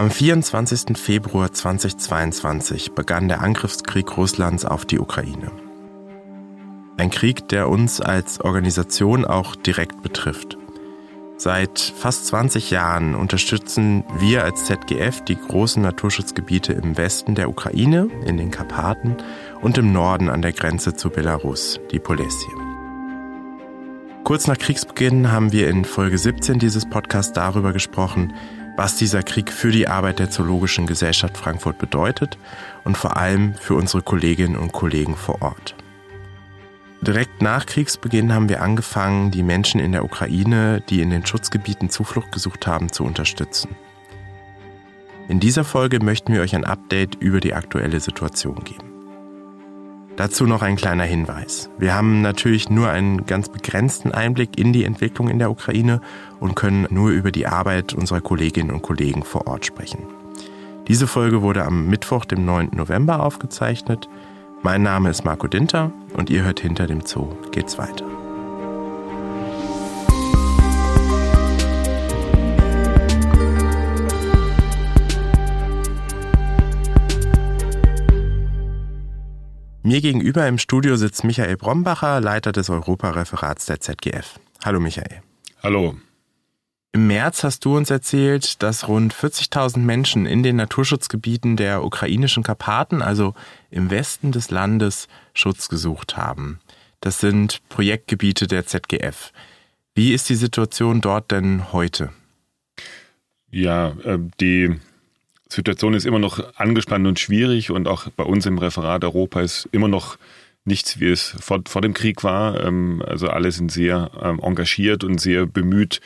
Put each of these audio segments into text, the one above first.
Am 24. Februar 2022 begann der Angriffskrieg Russlands auf die Ukraine. Ein Krieg, der uns als Organisation auch direkt betrifft. Seit fast 20 Jahren unterstützen wir als ZGF die großen Naturschutzgebiete im Westen der Ukraine, in den Karpaten und im Norden an der Grenze zu Belarus, die Polessie. Kurz nach Kriegsbeginn haben wir in Folge 17 dieses Podcasts darüber gesprochen, was dieser Krieg für die Arbeit der Zoologischen Gesellschaft Frankfurt bedeutet und vor allem für unsere Kolleginnen und Kollegen vor Ort. Direkt nach Kriegsbeginn haben wir angefangen, die Menschen in der Ukraine, die in den Schutzgebieten Zuflucht gesucht haben, zu unterstützen. In dieser Folge möchten wir euch ein Update über die aktuelle Situation geben. Dazu noch ein kleiner Hinweis. Wir haben natürlich nur einen ganz begrenzten Einblick in die Entwicklung in der Ukraine und können nur über die Arbeit unserer Kolleginnen und Kollegen vor Ort sprechen. Diese Folge wurde am Mittwoch, dem 9. November aufgezeichnet. Mein Name ist Marco Dinter und ihr hört hinter dem Zoo geht's weiter. Mir gegenüber im Studio sitzt Michael Brombacher, Leiter des Europareferats der ZGF. Hallo Michael. Hallo. Im März hast du uns erzählt, dass rund 40.000 Menschen in den Naturschutzgebieten der ukrainischen Karpaten, also im Westen des Landes, Schutz gesucht haben. Das sind Projektgebiete der ZGF. Wie ist die Situation dort denn heute? Ja, äh, die Situation ist immer noch angespannt und schwierig und auch bei uns im Referat Europa ist immer noch nichts, wie es vor, vor dem Krieg war. Ähm, also alle sind sehr ähm, engagiert und sehr bemüht,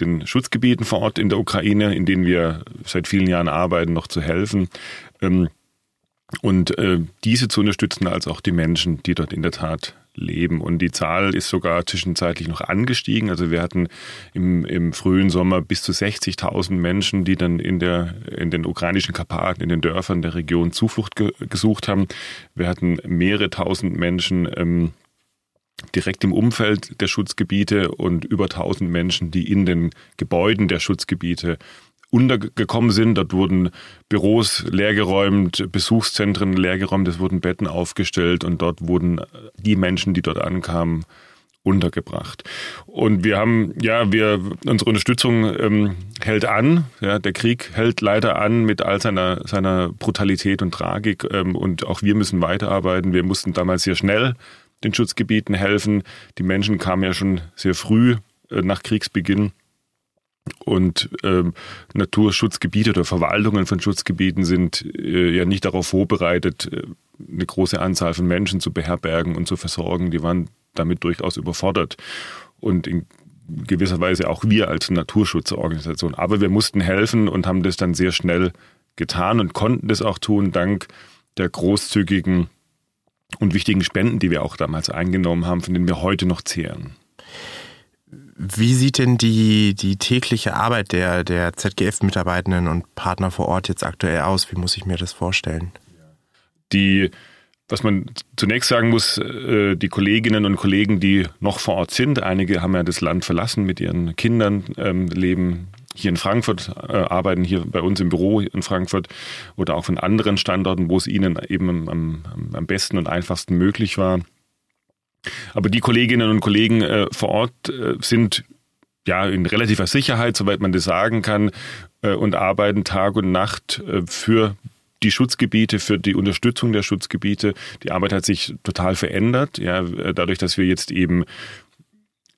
den Schutzgebieten vor Ort in der Ukraine, in denen wir seit vielen Jahren arbeiten, noch zu helfen. Ähm, und äh, diese zu unterstützen, als auch die Menschen, die dort in der Tat leben. Und die Zahl ist sogar zwischenzeitlich noch angestiegen. Also wir hatten im, im frühen Sommer bis zu 60.000 Menschen, die dann in, der, in den ukrainischen Karpaten, in den Dörfern der Region Zuflucht ge gesucht haben. Wir hatten mehrere tausend Menschen, ähm, direkt im Umfeld der Schutzgebiete und über 1000 Menschen, die in den Gebäuden der Schutzgebiete untergekommen sind. Dort wurden Büros leergeräumt, Besuchszentren leergeräumt, es wurden Betten aufgestellt und dort wurden die Menschen, die dort ankamen, untergebracht. Und wir haben, ja, wir, unsere Unterstützung ähm, hält an. Ja, der Krieg hält leider an mit all seiner, seiner Brutalität und Tragik. Ähm, und auch wir müssen weiterarbeiten. Wir mussten damals sehr schnell den Schutzgebieten helfen. Die Menschen kamen ja schon sehr früh äh, nach Kriegsbeginn. Und ähm, Naturschutzgebiete oder Verwaltungen von Schutzgebieten sind äh, ja nicht darauf vorbereitet, äh, eine große Anzahl von Menschen zu beherbergen und zu versorgen. Die waren damit durchaus überfordert. Und in gewisser Weise auch wir als Naturschutzorganisation. Aber wir mussten helfen und haben das dann sehr schnell getan und konnten das auch tun, dank der großzügigen und wichtigen Spenden, die wir auch damals eingenommen haben, von denen wir heute noch zehren. Wie sieht denn die, die tägliche Arbeit der, der ZGF-Mitarbeitenden und Partner vor Ort jetzt aktuell aus? Wie muss ich mir das vorstellen? Die, was man zunächst sagen muss, äh, die Kolleginnen und Kollegen, die noch vor Ort sind, einige haben ja das Land verlassen mit ihren Kindern, ähm, leben hier in Frankfurt, äh, arbeiten hier bei uns im Büro in Frankfurt oder auch von anderen Standorten, wo es ihnen eben am, am besten und einfachsten möglich war. Aber die Kolleginnen und Kollegen äh, vor Ort äh, sind ja in relativer Sicherheit, soweit man das sagen kann, äh, und arbeiten Tag und Nacht äh, für die Schutzgebiete, für die Unterstützung der Schutzgebiete. Die Arbeit hat sich total verändert, ja, äh, dadurch, dass wir jetzt eben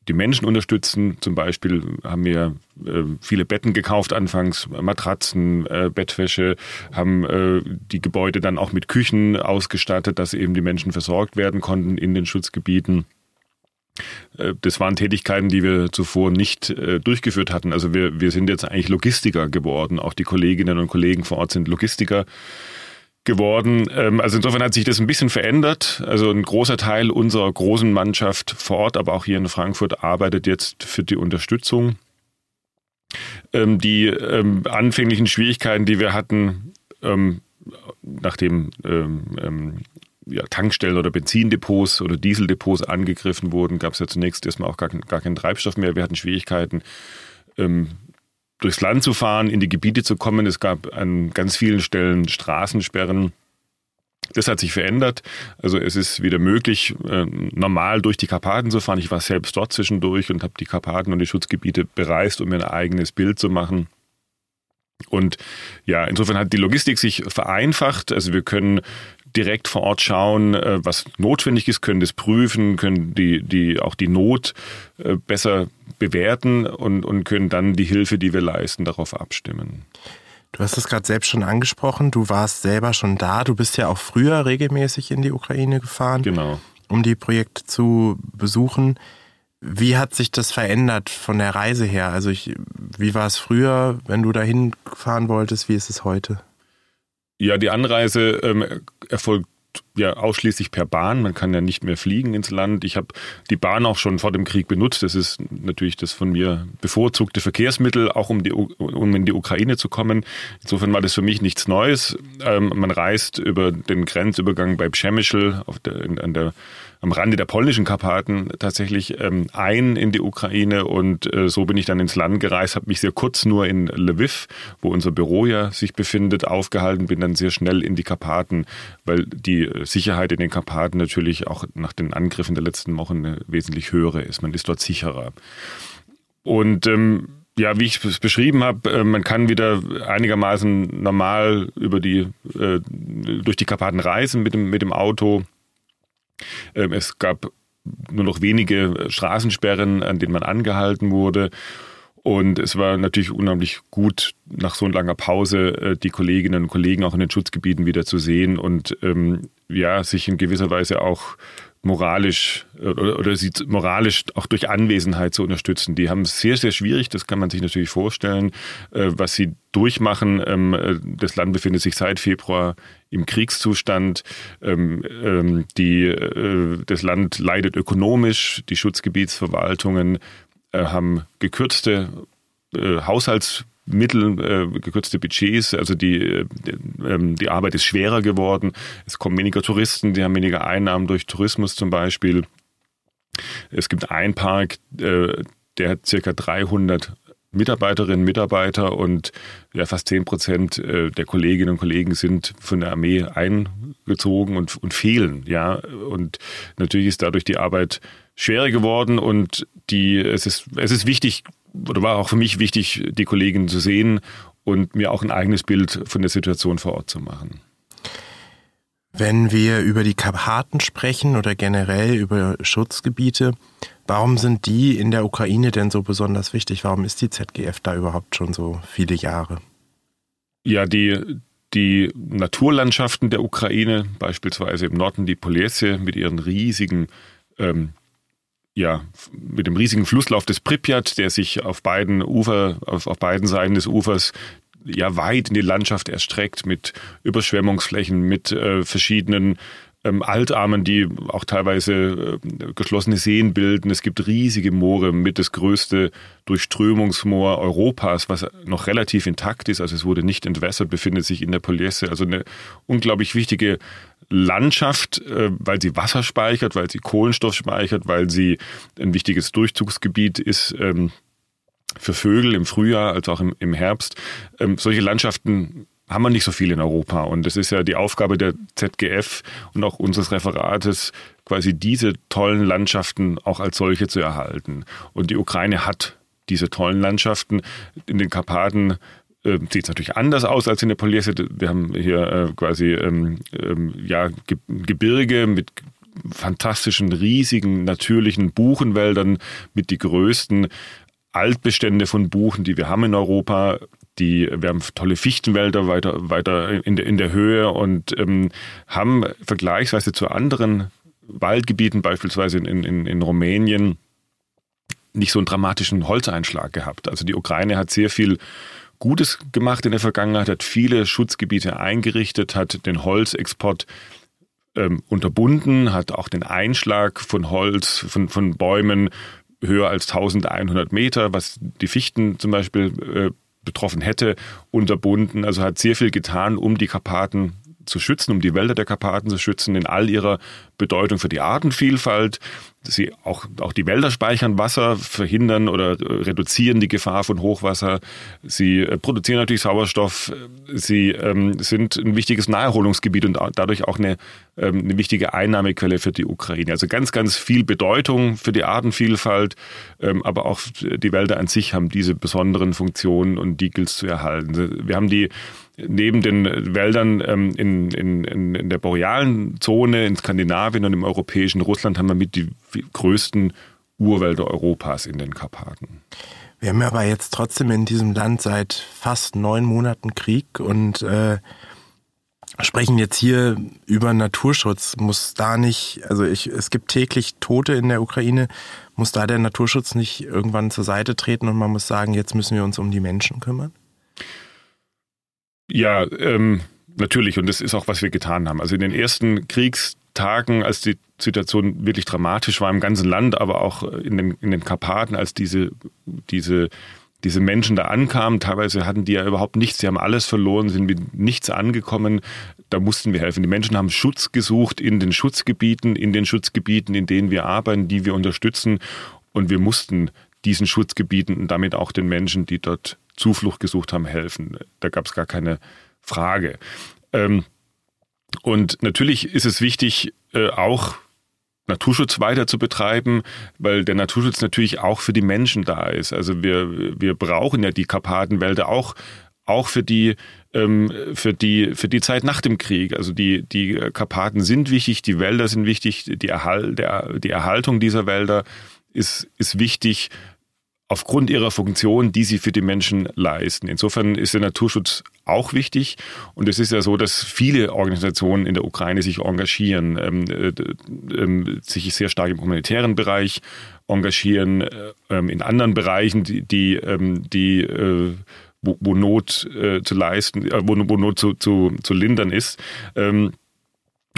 die Menschen unterstützen. Zum Beispiel haben wir äh, viele Betten gekauft anfangs, Matratzen, äh, Bettwäsche, haben äh, die Gebäude dann auch mit Küchen ausgestattet, dass eben die Menschen versorgt werden konnten in den Schutzgebieten. Äh, das waren Tätigkeiten, die wir zuvor nicht äh, durchgeführt hatten. Also wir, wir sind jetzt eigentlich Logistiker geworden. Auch die Kolleginnen und Kollegen vor Ort sind Logistiker geworden. Ähm, also insofern hat sich das ein bisschen verändert. Also ein großer Teil unserer großen Mannschaft vor Ort, aber auch hier in Frankfurt, arbeitet jetzt für die Unterstützung. Ähm, die ähm, anfänglichen Schwierigkeiten, die wir hatten, nachdem Tankstellen oder Benzindepots oder Dieseldepots angegriffen wurden, gab es ja zunächst erstmal auch gar keinen Treibstoff mehr. Wir hatten Schwierigkeiten, durchs Land zu fahren, in die Gebiete zu kommen. Es gab an ganz vielen Stellen Straßensperren. Das hat sich verändert. Also es ist wieder möglich, äh, normal durch die Karpaten zu fahren. Ich war selbst dort zwischendurch und habe die Karpaten und die Schutzgebiete bereist, um mir ein eigenes Bild zu machen. Und ja, insofern hat die Logistik sich vereinfacht. Also wir können direkt vor Ort schauen, äh, was notwendig ist, können das prüfen, können die, die auch die Not äh, besser bewerten und, und können dann die Hilfe, die wir leisten, darauf abstimmen. Du hast es gerade selbst schon angesprochen, du warst selber schon da, du bist ja auch früher regelmäßig in die Ukraine gefahren, genau. um die Projekte zu besuchen. Wie hat sich das verändert von der Reise her? Also ich, wie war es früher, wenn du dahin fahren wolltest? Wie ist es heute? Ja, die Anreise ähm, erfolgt ja ausschließlich per Bahn. Man kann ja nicht mehr fliegen ins Land. Ich habe die Bahn auch schon vor dem Krieg benutzt. Das ist natürlich das von mir bevorzugte Verkehrsmittel, auch um, die, um in die Ukraine zu kommen. Insofern war das für mich nichts Neues. Ähm, man reist über den Grenzübergang bei Przemyśl auf der, an der am Rande der polnischen Karpaten tatsächlich ähm, ein in die Ukraine und äh, so bin ich dann ins Land gereist, habe mich sehr kurz nur in Lviv, wo unser Büro ja sich befindet, aufgehalten, bin dann sehr schnell in die Karpaten, weil die Sicherheit in den Karpaten natürlich auch nach den Angriffen der letzten Wochen eine wesentlich höhere ist. Man ist dort sicherer. Und ähm, ja, wie ich es beschrieben habe, äh, man kann wieder einigermaßen normal über die, äh, durch die Karpaten reisen mit dem, mit dem Auto. Ähm, es gab nur noch wenige Straßensperren, an denen man angehalten wurde. Und es war natürlich unheimlich gut, nach so langer Pause äh, die Kolleginnen und Kollegen auch in den Schutzgebieten wieder zu sehen und ähm, ja, sich in gewisser Weise auch moralisch oder, oder sie moralisch auch durch Anwesenheit zu unterstützen. Die haben es sehr, sehr schwierig, das kann man sich natürlich vorstellen, äh, was sie durchmachen. Ähm, äh, das Land befindet sich seit Februar im Kriegszustand. Ähm, ähm, die, äh, das Land leidet ökonomisch, die Schutzgebietsverwaltungen haben gekürzte Haushalts Mittel, äh, gekürzte Budgets, also die, äh, ähm, die Arbeit ist schwerer geworden. Es kommen weniger Touristen, die haben weniger Einnahmen durch Tourismus zum Beispiel. Es gibt einen Park, äh, der hat circa 300 Mitarbeiterinnen, Mitarbeiter und ja, fast 10 Prozent äh, der Kolleginnen und Kollegen sind von der Armee eingezogen und, und fehlen. Ja, und natürlich ist dadurch die Arbeit schwerer geworden und die, es ist, es ist wichtig, oder war auch für mich wichtig, die Kollegen zu sehen und mir auch ein eigenes Bild von der Situation vor Ort zu machen. Wenn wir über die Karpaten sprechen oder generell über Schutzgebiete, warum sind die in der Ukraine denn so besonders wichtig? Warum ist die ZGF da überhaupt schon so viele Jahre? Ja, die, die Naturlandschaften der Ukraine, beispielsweise im Norden die Polesse mit ihren riesigen ähm, ja, mit dem riesigen Flusslauf des Pripyat, der sich auf beiden Ufer, auf, auf beiden Seiten des Ufers ja weit in die Landschaft erstreckt mit Überschwemmungsflächen, mit äh, verschiedenen ähm, Altarmen, die auch teilweise äh, geschlossene Seen bilden. Es gibt riesige Moore mit das größte Durchströmungsmoor Europas, was noch relativ intakt ist. Also es wurde nicht entwässert, befindet sich in der Poliesse. Also eine unglaublich wichtige Landschaft, äh, weil sie Wasser speichert, weil sie Kohlenstoff speichert, weil sie ein wichtiges Durchzugsgebiet ist ähm, für Vögel im Frühjahr als auch im, Herbst. Ähm, solche Landschaften haben wir nicht so viel in Europa. Und es ist ja die Aufgabe der ZGF und auch unseres Referates, quasi diese tollen Landschaften auch als solche zu erhalten. Und die Ukraine hat diese tollen Landschaften in den Karpaten äh, sieht es natürlich anders aus als in der Poliese. Wir haben hier äh, quasi ähm, ähm, ja, Ge Gebirge mit fantastischen, riesigen, natürlichen Buchenwäldern mit die größten Altbestände von Buchen, die wir haben in Europa. Die, wir haben tolle Fichtenwälder weiter, weiter in, der, in der Höhe und ähm, haben vergleichsweise zu anderen Waldgebieten, beispielsweise in, in, in Rumänien, nicht so einen dramatischen Holzeinschlag gehabt. Also die Ukraine hat sehr viel Gutes gemacht in der Vergangenheit, hat viele Schutzgebiete eingerichtet, hat den Holzexport ähm, unterbunden, hat auch den Einschlag von Holz, von, von Bäumen höher als 1100 Meter, was die Fichten zum Beispiel äh, betroffen hätte, unterbunden. Also hat sehr viel getan, um die Karpaten zu schützen, um die Wälder der Karpaten zu schützen, in all ihrer Bedeutung für die Artenvielfalt, sie auch, auch die Wälder speichern Wasser, verhindern oder reduzieren die Gefahr von Hochwasser. Sie äh, produzieren natürlich Sauerstoff. Sie ähm, sind ein wichtiges Naherholungsgebiet und dadurch auch eine, ähm, eine wichtige Einnahmequelle für die Ukraine. Also ganz, ganz viel Bedeutung für die Artenvielfalt, ähm, aber auch die Wälder an sich haben diese besonderen Funktionen und die gilt es zu erhalten. Wir haben die neben den Wäldern ähm, in, in, in der borealen Zone in Skandinavien und im europäischen Russland haben wir mit die größten Urwälder Europas in den Karpaten. Wir haben aber jetzt trotzdem in diesem Land seit fast neun Monaten Krieg und äh, sprechen jetzt hier über Naturschutz. Muss da nicht, also ich, es gibt täglich Tote in der Ukraine, muss da der Naturschutz nicht irgendwann zur Seite treten und man muss sagen, jetzt müssen wir uns um die Menschen kümmern? Ja, ähm, natürlich. Und das ist auch, was wir getan haben. Also in den ersten Kriegstagen, als die Situation wirklich dramatisch war im ganzen Land, aber auch in den, in den Karpaten, als diese, diese, diese Menschen da ankamen, teilweise hatten die ja überhaupt nichts, sie haben alles verloren, sind mit nichts angekommen, da mussten wir helfen. Die Menschen haben Schutz gesucht in den Schutzgebieten, in den Schutzgebieten, in denen wir arbeiten, die wir unterstützen und wir mussten diesen Schutzgebieten und damit auch den Menschen, die dort Zuflucht gesucht haben, helfen. Da gab es gar keine Frage. Ähm, und natürlich ist es wichtig, äh, auch Naturschutz weiter zu betreiben, weil der Naturschutz natürlich auch für die Menschen da ist. Also wir, wir brauchen ja die Karpatenwälder auch auch für die ähm, für die für die Zeit nach dem Krieg. Also die die Karpaten sind wichtig, die Wälder sind wichtig, die Erhalt der die Erhaltung dieser Wälder ist ist wichtig aufgrund ihrer Funktion, die sie für die Menschen leisten. Insofern ist der Naturschutz auch wichtig. Und es ist ja so, dass viele Organisationen in der Ukraine sich engagieren, ähm, äh, äh, sich sehr stark im humanitären Bereich engagieren, äh, in anderen Bereichen, die, die, ähm, die äh, wo, wo, Not äh, zu leisten, äh, wo, wo, Not zu, zu, zu lindern ist. Ähm,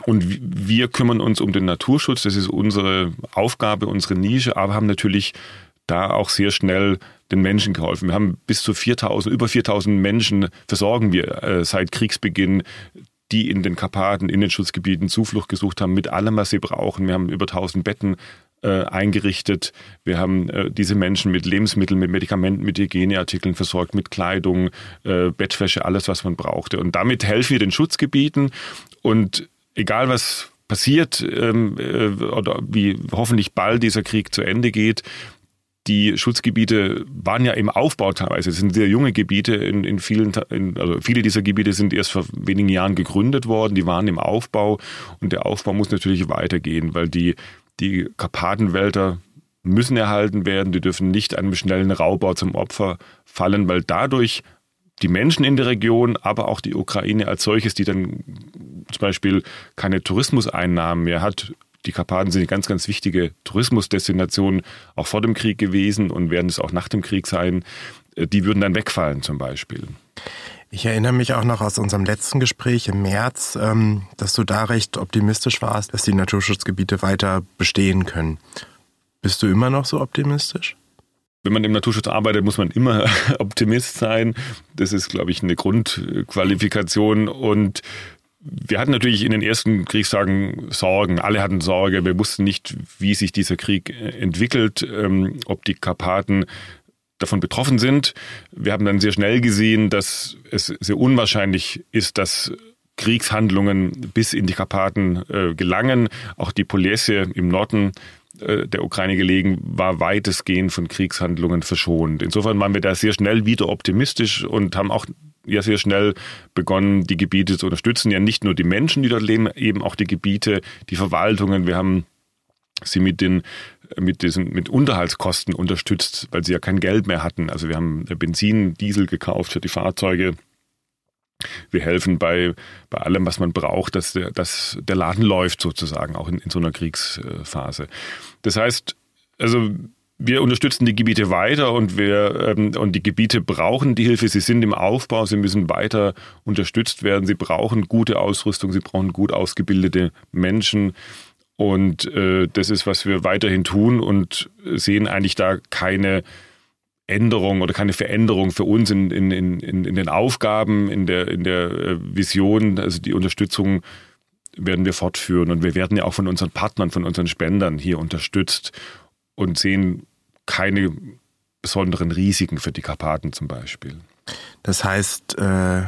und wir kümmern uns um den Naturschutz, das ist unsere Aufgabe, unsere Nische, aber haben natürlich da auch sehr schnell den Menschen geholfen. Wir haben bis zu 4000, über 4000 Menschen versorgen wir äh, seit Kriegsbeginn, die in den Karpaten, in den Schutzgebieten Zuflucht gesucht haben mit allem, was sie brauchen. Wir haben über 1000 Betten äh, eingerichtet. Wir haben äh, diese Menschen mit Lebensmitteln, mit Medikamenten, mit Hygieneartikeln versorgt, mit Kleidung, äh, Bettwäsche, alles, was man brauchte. Und damit helfen wir den Schutzgebieten. Und egal was passiert ähm, äh, oder wie hoffentlich bald dieser Krieg zu Ende geht, die Schutzgebiete waren ja im Aufbau teilweise. Es sind sehr junge Gebiete in, in vielen, in, also viele dieser Gebiete sind erst vor wenigen Jahren gegründet worden. Die waren im Aufbau und der Aufbau muss natürlich weitergehen, weil die, die Karpatenwälder müssen erhalten werden. Die dürfen nicht einem schnellen Raubbau zum Opfer fallen, weil dadurch die Menschen in der Region, aber auch die Ukraine als solches, die dann zum Beispiel keine Tourismuseinnahmen mehr hat, die Karpaten sind eine ganz, ganz wichtige Tourismusdestination, auch vor dem Krieg gewesen und werden es auch nach dem Krieg sein. Äh, die würden dann wegfallen zum Beispiel. Ich erinnere mich auch noch aus unserem letzten Gespräch im März, ähm, dass du da recht optimistisch warst, dass die Naturschutzgebiete weiter bestehen können. Bist du immer noch so optimistisch? Wenn man im Naturschutz arbeitet, muss man immer Optimist sein. Das ist, glaube ich, eine Grundqualifikation. Und wir hatten natürlich in den ersten Kriegstagen Sorgen. Alle hatten Sorge. Wir wussten nicht, wie sich dieser Krieg äh, entwickelt, ähm, ob die Karpaten davon betroffen sind. Wir haben dann sehr schnell gesehen, dass es sehr unwahrscheinlich ist, dass Kriegshandlungen bis in die Karpaten äh, gelangen. Auch die Polesse im Norden äh, der Ukraine gelegen, war weitestgehend von Kriegshandlungen verschont. Insofern waren wir da sehr schnell wieder optimistisch und haben auch ja sehr schnell begonnen, die Gebiete zu unterstützen. Ja, nicht nur die Menschen, die dort leben, eben auch die Gebiete, die Verwaltungen. Wir haben sie mit den mit diesen mit Unterhaltskosten unterstützt, weil sie ja kein Geld mehr hatten. Also wir haben Benzin, Diesel gekauft für die Fahrzeuge. Wir helfen bei, bei allem, was man braucht, dass der, dass der Laden läuft sozusagen, auch in, in so einer Kriegsphase. Das heißt, also wir unterstützen die Gebiete weiter und wir ähm, und die Gebiete brauchen die Hilfe. Sie sind im Aufbau, sie müssen weiter unterstützt werden. Sie brauchen gute Ausrüstung, sie brauchen gut ausgebildete Menschen. Und äh, das ist, was wir weiterhin tun und sehen eigentlich da keine Änderung oder keine Veränderung für uns in, in, in, in den Aufgaben, in der, in der äh, Vision. Also die Unterstützung werden wir fortführen. Und wir werden ja auch von unseren Partnern, von unseren Spendern hier unterstützt und sehen keine besonderen Risiken für die Karpaten zum Beispiel. Das heißt, äh,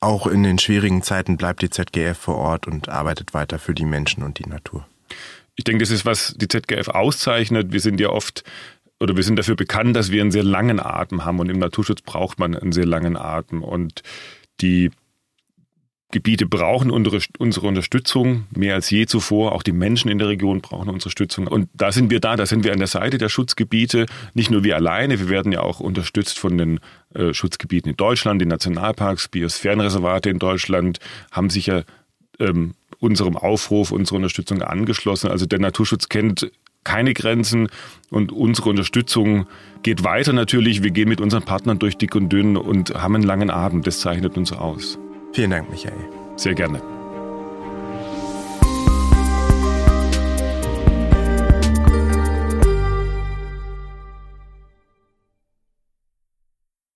auch in den schwierigen Zeiten bleibt die ZGF vor Ort und arbeitet weiter für die Menschen und die Natur. Ich denke, das ist, was die ZGF auszeichnet. Wir sind ja oft oder wir sind dafür bekannt, dass wir einen sehr langen Atem haben und im Naturschutz braucht man einen sehr langen Atem und die Gebiete brauchen unsere, Unterstützung mehr als je zuvor. Auch die Menschen in der Region brauchen Unterstützung. Und da sind wir da, da sind wir an der Seite der Schutzgebiete. Nicht nur wir alleine, wir werden ja auch unterstützt von den äh, Schutzgebieten in Deutschland, die Nationalparks, Biosphärenreservate in Deutschland haben sich ja ähm, unserem Aufruf, unserer Unterstützung angeschlossen. Also der Naturschutz kennt keine Grenzen und unsere Unterstützung geht weiter natürlich. Wir gehen mit unseren Partnern durch dick und dünn und haben einen langen Abend. Das zeichnet uns aus. Vielen Dank, Michael. Sehr gerne.